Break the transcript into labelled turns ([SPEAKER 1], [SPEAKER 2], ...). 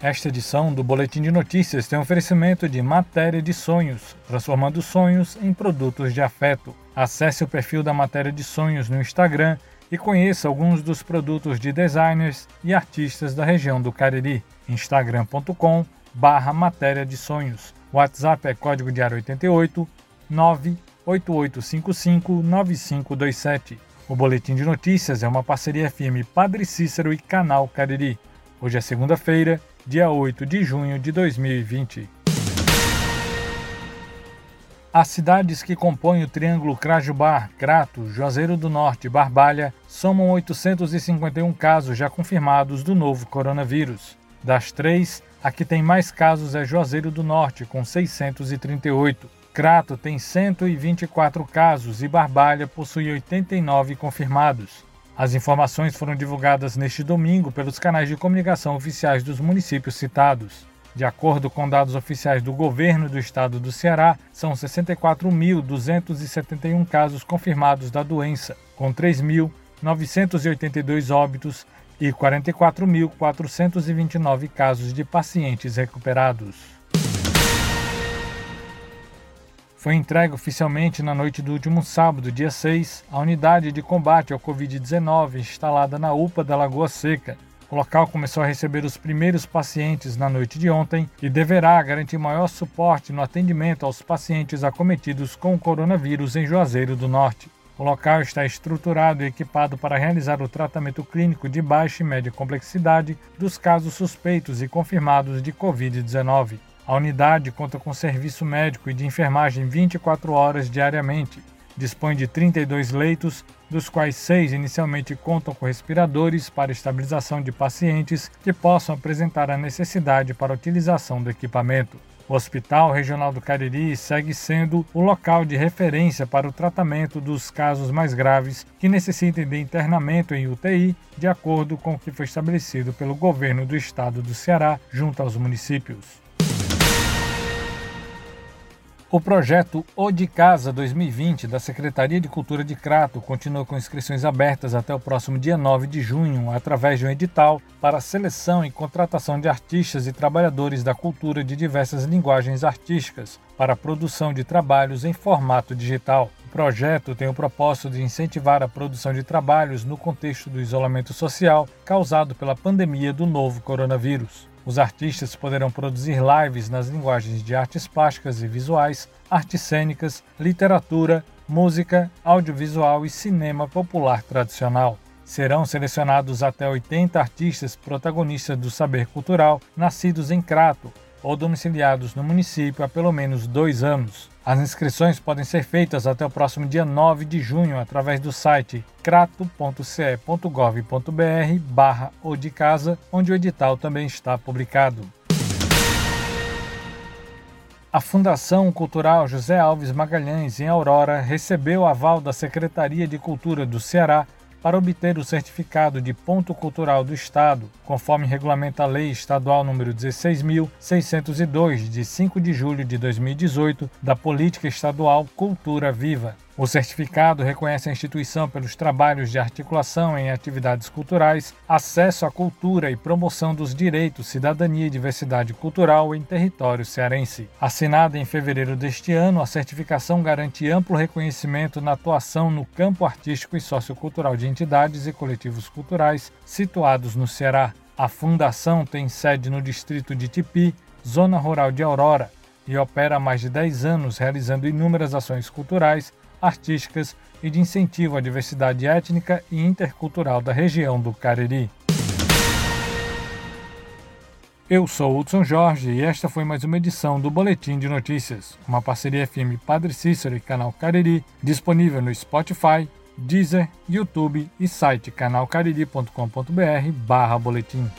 [SPEAKER 1] Esta edição do Boletim de Notícias tem oferecimento de Matéria de Sonhos, transformando sonhos em produtos de afeto. Acesse o perfil da Matéria de Sonhos no Instagram e conheça alguns dos produtos de designers e artistas da região do Cariri. instagram.com barra Matéria de Sonhos. WhatsApp é código diário 88 98855 9527. O Boletim de Notícias é uma parceria firme Padre Cícero e Canal Cariri. Hoje é segunda-feira, dia 8 de junho de 2020. As cidades que compõem o Triângulo Crajubar, Crato, Juazeiro do Norte e Barbalha somam 851 casos já confirmados do novo coronavírus. Das três, a que tem mais casos é Juazeiro do Norte, com 638. Crato tem 124 casos e Barbalha possui 89 confirmados. As informações foram divulgadas neste domingo pelos canais de comunicação oficiais dos municípios citados. De acordo com dados oficiais do governo do estado do Ceará, são 64.271 casos confirmados da doença, com 3.982 óbitos e 44.429 casos de pacientes recuperados. Foi entregue oficialmente na noite do último sábado, dia 6, a unidade de combate ao Covid-19 instalada na UPA da Lagoa Seca. O local começou a receber os primeiros pacientes na noite de ontem e deverá garantir maior suporte no atendimento aos pacientes acometidos com o coronavírus em Juazeiro do Norte. O local está estruturado e equipado para realizar o tratamento clínico de baixa e média complexidade dos casos suspeitos e confirmados de Covid-19. A unidade conta com serviço médico e de enfermagem 24 horas diariamente. Dispõe de 32 leitos, dos quais seis inicialmente contam com respiradores para estabilização de pacientes que possam apresentar a necessidade para a utilização do equipamento. O Hospital Regional do Cariri segue sendo o local de referência para o tratamento dos casos mais graves que necessitem de internamento em UTI, de acordo com o que foi estabelecido pelo governo do estado do Ceará junto aos municípios. O projeto O de Casa 2020 da Secretaria de Cultura de Crato continua com inscrições abertas até o próximo dia 9 de junho, através de um edital para seleção e contratação de artistas e trabalhadores da cultura de diversas linguagens artísticas para a produção de trabalhos em formato digital. O projeto tem o propósito de incentivar a produção de trabalhos no contexto do isolamento social causado pela pandemia do novo coronavírus. Os artistas poderão produzir lives nas linguagens de artes plásticas e visuais, artes cênicas, literatura, música, audiovisual e cinema popular tradicional. Serão selecionados até 80 artistas protagonistas do saber cultural nascidos em Crato, ou domiciliados no município há pelo menos dois anos. As inscrições podem ser feitas até o próximo dia 9 de junho através do site crato.ce.gov.br barra ou de casa, onde o edital também está publicado. A Fundação Cultural José Alves Magalhães, em Aurora, recebeu aval da Secretaria de Cultura do Ceará para obter o certificado de ponto cultural do Estado, conforme regulamenta a Lei Estadual número 16.602, de 5 de julho de 2018, da Política Estadual Cultura Viva. O certificado reconhece a instituição pelos trabalhos de articulação em atividades culturais, acesso à cultura e promoção dos direitos, cidadania e diversidade cultural em território cearense. Assinada em fevereiro deste ano, a certificação garante amplo reconhecimento na atuação no campo artístico e sociocultural de entidades e coletivos culturais situados no Ceará. A fundação tem sede no distrito de Tipi, zona rural de Aurora, e opera há mais de 10 anos realizando inúmeras ações culturais artísticas e de incentivo à diversidade étnica e intercultural da região do Cariri. Eu sou Hudson Jorge e esta foi mais uma edição do Boletim de Notícias, uma parceria FM Padre Cícero e Canal Cariri, disponível no Spotify, Deezer, YouTube e site canalcariri.com.br barra boletim.